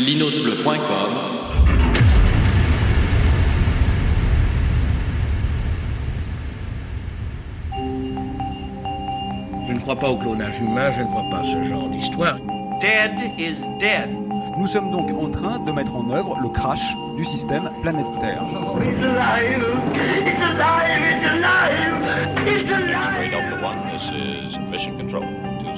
Linotebleu.com Je ne crois pas au clonage humain, je ne crois pas à ce genre d'histoire. Dead is dead. Nous sommes donc en train de mettre en œuvre le crash du système planète Terre. It's alive! It's alive!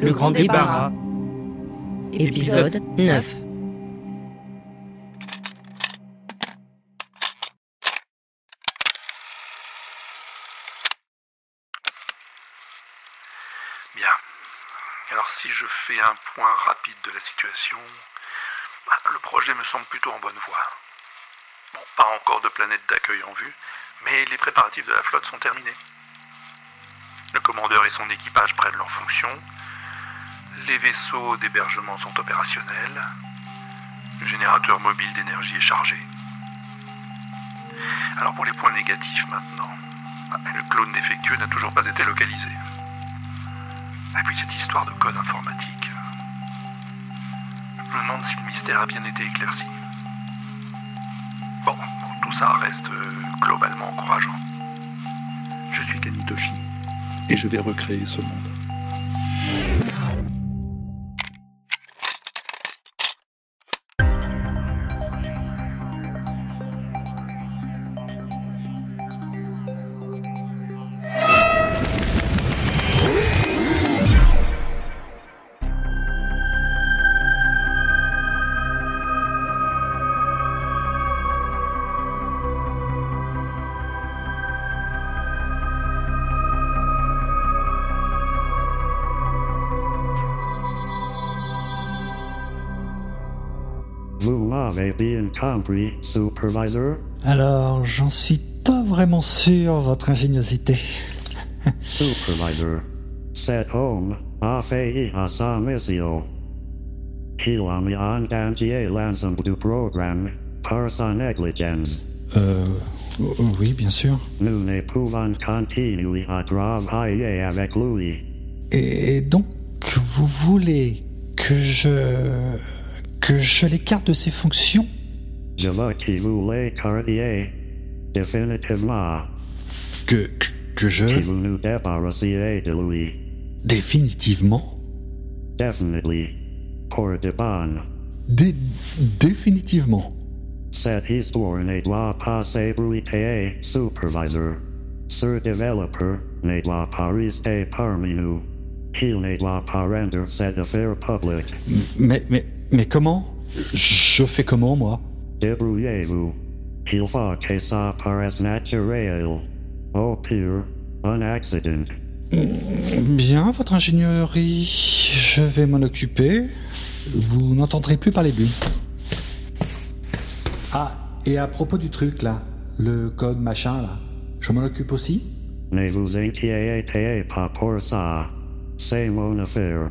le grand débarras, épisode 9. Bien. Alors si je fais un point rapide de la situation, bah, le projet me semble plutôt en bonne voie. Bon, pas encore de planète d'accueil en vue, mais les préparatifs de la flotte sont terminés. Le commandeur et son équipage prennent leurs fonctions. Les vaisseaux d'hébergement sont opérationnels. Le générateur mobile d'énergie est chargé. Alors pour les points négatifs maintenant. Ah, Le clone défectueux n'a toujours pas été localisé. Et puis cette histoire de code informatique. Je me demande si le mystère a bien été éclairci. Bon, bon, tout ça reste euh, globalement encourageant. Je suis Kanitoshi et je vais recréer ce monde. Supervisor? Alors, j'en suis pas vraiment sûr, votre ingéniosité. Supervisor. Cet homme a failli à sa mission. Il a mis en danger l'ensemble du programme par sa négligence. Euh. Oui, bien sûr. Nous ne pouvons continuer à travailler avec lui. Et donc, vous voulez que je. Que je l'écarte de ses fonctions Je vous l'écartiez. Définitivement. Que. que, que je. Que vous nous débarrassiez de lui. Définitivement Definitely. Pour de bon. Dé. définitivement. Cette histoire ne doit pas s'ébruiter, supervisor. Ce développeur ne doit pas rester parmi nous. Il ne doit pas rendre cette affaire publique. Mais. mais. Mais comment Je fais comment, moi Débrouillez-vous. Il faut que ça paraisse naturel. Au pire, un accident. Bien, votre ingénierie. Je vais m'en occuper. Vous n'entendrez plus parler de lui. Ah, et à propos du truc là, le code machin là, je m'en occupe aussi? Ne vous inquiétez pas pour ça. C'est mon affaire.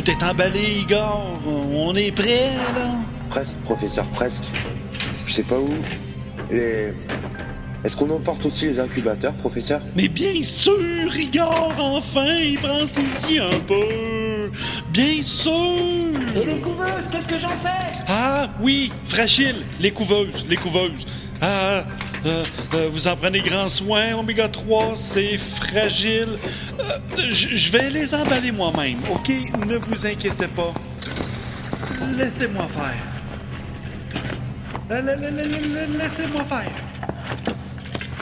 Tout est emballé, Igor. On est prêt, là? Presque, professeur, presque. Je sais pas où. Les... Est-ce qu'on emporte aussi les incubateurs, professeur? Mais bien sûr, Igor, enfin, il prend ses un peu. Bien sûr. Et les couveuses, qu'est-ce que j'en fais? Ah, oui, fragile, les couveuses, les couveuses. Ah, euh, euh, vous en prenez grand soin, oméga 3, c'est fragile. Euh, je vais les emballer moi-même, ok? Ne vous inquiétez pas. Laissez-moi faire. la- la- la- la- la- laissez-moi faire.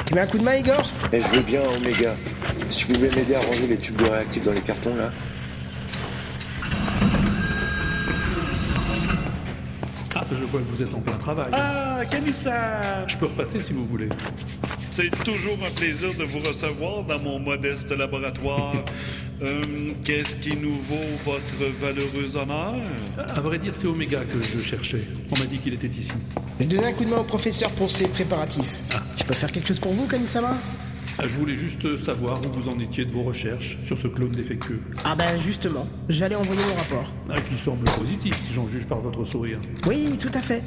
Tu mets un coup de main, Igor? Eh, je veux bien, Oméga. Si tu pouvais m'aider à ranger les tubes de réactifs dans les cartons, là. Je vois que vous êtes en plein travail. Ah, Kanissa Je peux repasser si vous voulez. C'est toujours un plaisir de vous recevoir dans mon modeste laboratoire. Euh, Qu'est-ce qui nous vaut votre valeureux honneur? À vrai dire, c'est Omega que je cherchais. On m'a dit qu'il était ici. Je vais donner un coup de main au professeur pour ses préparatifs. Je peux faire quelque chose pour vous, Kanisama Ah, Je voulais juste savoir où vous en étiez de vos recherches sur ce clone défectueux. Ah ben justement, j'allais envoyer mon rapport. Ah, qui semble positif si j'en juge par votre sourire. Oui, tout à fait.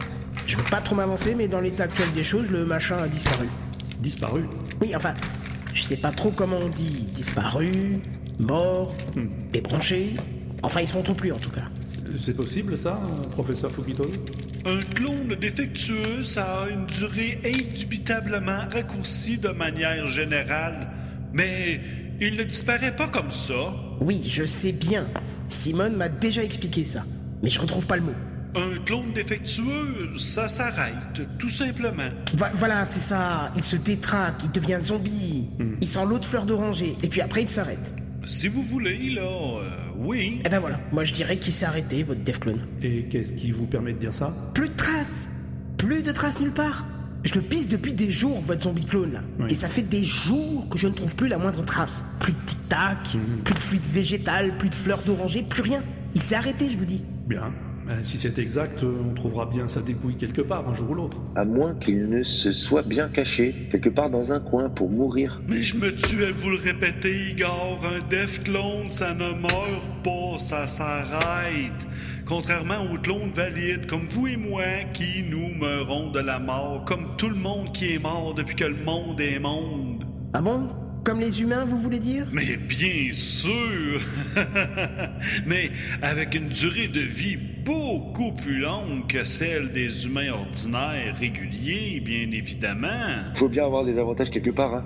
Je veux pas trop m'avancer, mais dans l'état actuel des choses, le machin a disparu. Disparu Oui, enfin, je sais pas trop comment on dit. Disparu, mort, débranché. Enfin, ils se montrent plus en tout cas. C'est possible ça, professeur Fukito Un clone défectueux, ça a une durée indubitablement raccourcie de manière générale. Mais il ne disparaît pas comme ça. Oui, je sais bien. Simone m'a déjà expliqué ça. Mais je retrouve pas le mot. Un clone défectueux, ça s'arrête, tout simplement. Va- voilà, c'est ça. Il se détraque, il devient zombie. Il sent l'eau de fleur d'oranger. Et puis après, il s'arrête. Si vous voulez, là, euh, oui. Eh ben voilà, moi je dirais qu'il s'est arrêté, votre Def Clone. Et qu'est-ce qui vous permet de dire ça? Plus de traces Plus de traces nulle part Je le pisse depuis des jours, votre zombie clone là. Oui. Et ça fait des jours que je ne trouve plus la moindre trace. Plus de tic-tac, plus de fluide végétal, plus de fleurs d'oranger, plus rien. Il s'est arrêté, je vous dis. Bien. Euh, Si c'est exact, euh, on trouvera bien sa dépouille quelque part, un jour ou l'autre. À moins qu'il ne se soit bien caché, quelque part dans un coin pour mourir. Mais je me tue à vous le répéter, Igor. Un Def clone, ça ne meurt pas, ça s'arrête. Contrairement aux clones valides comme vous et moi qui nous meurons de la mort, comme tout le monde qui est mort depuis que le monde est monde. Ah bon? Comme les humains, vous voulez dire? Mais bien sûr Mais avec une durée de vie beaucoup plus longue que celle des humains ordinaires réguliers, bien évidemment. Faut bien avoir des avantages quelque part, hein.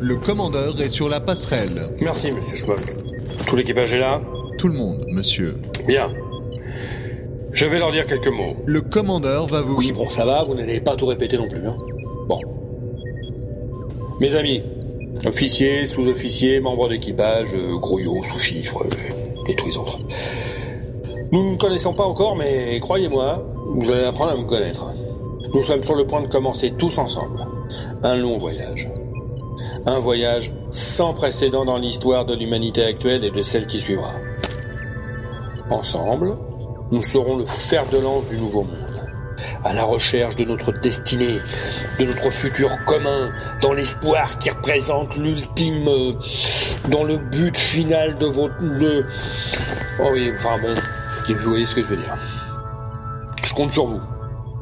Le commandeur est sur la passerelle. Merci, monsieur Schmock. Tout l'équipage est là Tout le monde, monsieur. Bien. Je vais leur dire quelques mots. Le commandeur va vous... Oui, bon, ça va, vous n'allez pas tout répéter non plus. Hein. Bon. Mes amis, officiers, sous-officiers, membres d'équipage, euh, grouillots, sous-fifres, euh, et tous les autres. Nous ne nous connaissons pas encore, mais croyez-moi, vous allez apprendre à me connaître. Nous sommes sur le point de commencer tous ensemble. Un long voyage. Un voyage sans précédent dans l'histoire de l'humanité actuelle et de celle qui suivra. Ensemble, nous serons le fer de lance du nouveau monde, à la recherche de notre destinée, de notre futur commun, dans l'espoir qui représente l'ultime, euh, dans le but final de votre... Oh oui, enfin bon, vous voyez ce que je veux dire. Je compte sur vous,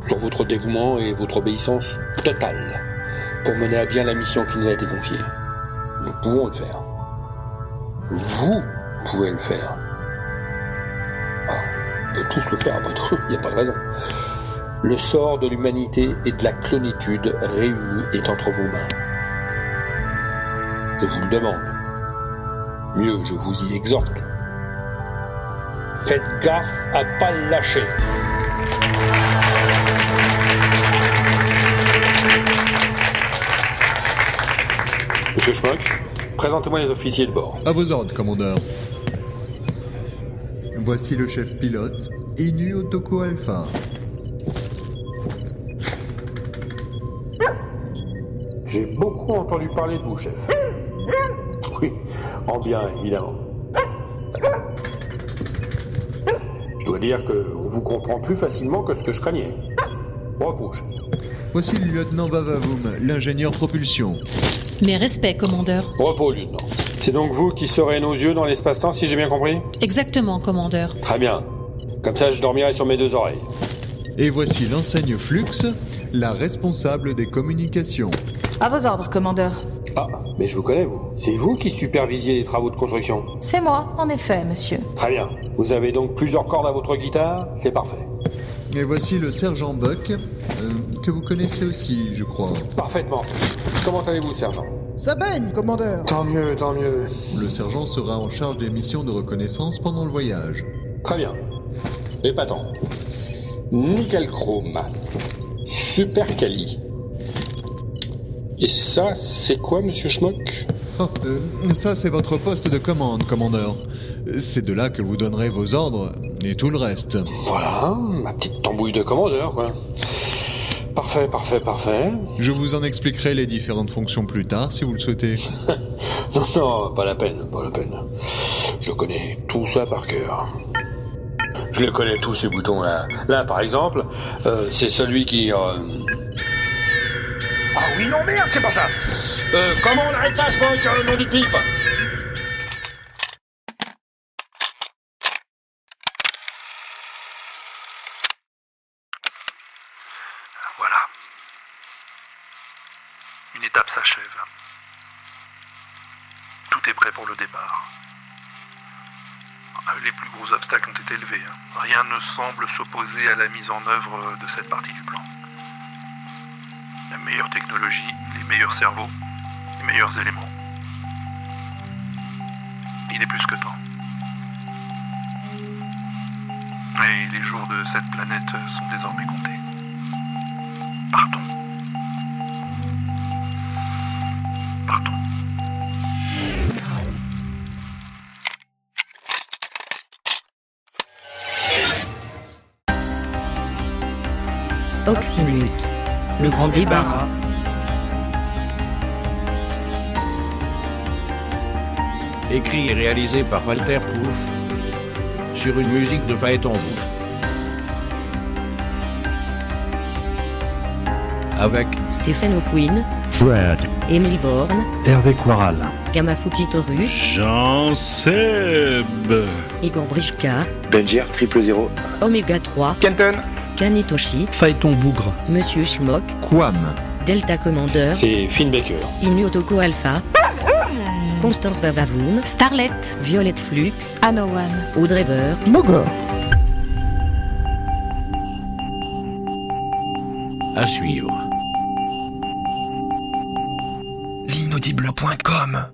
sur votre dévouement et votre obéissance totale pour mener à bien la mission qui nous a été confiée. Nous pouvons le faire. Vous pouvez le faire. Ah, on peut tous le faire après tout, il n'y a pas de raison. Le sort de l'humanité et de la clonitude réunis est entre vos mains. Je vous le demande. Mieux, je vous y exhorte. Faites gaffe à pas le lâcher. Monsieur Schmuck, présentez-moi les officiers de bord. À vos ordres, commandeur. Voici le chef pilote, Inu Otoko Alpha. J'ai beaucoup entendu parler de vous, chef. Oui, en bien, évidemment. Je dois dire que on vous comprend plus facilement que ce que je craignais. Repos, chef. Voici le lieutenant Vavavoum, l'ingénieur propulsion. Mes respects, commandeur. Repos, lieutenant. C'est donc vous qui serez nos yeux dans l'espace-temps, si j'ai bien compris Exactement, commandeur. Très bien. Comme ça, je dormirai sur mes deux oreilles. Et voici l'enseigne Flux, la responsable des communications. À vos ordres, commandeur. Ah, mais je vous connais, vous. C'est vous qui supervisiez les travaux de construction C'est moi, en effet, monsieur. Très bien. Vous avez donc plusieurs cordes à votre guitare C'est parfait. Et voici le sergent Buck, euh, que vous connaissez aussi, je crois. Parfaitement. Comment allez-vous, sergent Ça baigne, commandeur Tant mieux, tant mieux. Le sergent sera en charge des missions de reconnaissance pendant le voyage. Très bien. Épatant. Nickel chrome. Super quali. Et ça, c'est quoi, monsieur Schmock Oh, euh, ça, c'est votre poste de commande, commandeur. C'est de là que vous donnerez vos ordres et tout le reste. Voilà, ma petite tambouille de commandeur, quoi. Parfait, parfait, parfait. Je vous en expliquerai les différentes fonctions plus tard, si vous le souhaitez. non, non, pas la peine, pas la peine. Je connais tout ça par cœur. Je les connais tous ces boutons là. Là, par exemple, euh, c'est celui qui. Euh... Ah oui, non, merde, c'est pas ça. Euh, comment on arrête ça, je vois, le nom du pipe Une étape s'achève. Tout est prêt pour le départ. Les plus gros obstacles ont été levés. hein. Rien ne semble s'opposer à la mise en œuvre de cette partie du plan. La meilleure technologie, les meilleurs cerveaux, les meilleurs éléments. Il est plus que temps. Et les jours de cette planète sont désormais comptés. Partons. Le grand débarras. Écrit et réalisé par Walter Pouf sur une musique de Phaéton. Avec Stephen O'Quinn. Fred. Emily Bourne. Hervé Quaral. Gamafuki Toru. Jean Seb. Igor Brichka. Benjir, triple zéro. Oméga 3. Kenton. Kanitoshi. Phaéton Bougre. Monsieur Schmock. Quam. Delta Commander. C'est Finn Baker. Inu Otoko Alpha. Constance Vavavoum. Starlet. Violette Flux. Anowan. Audrey Burr. Mogor. à suivre. L'inaudible.com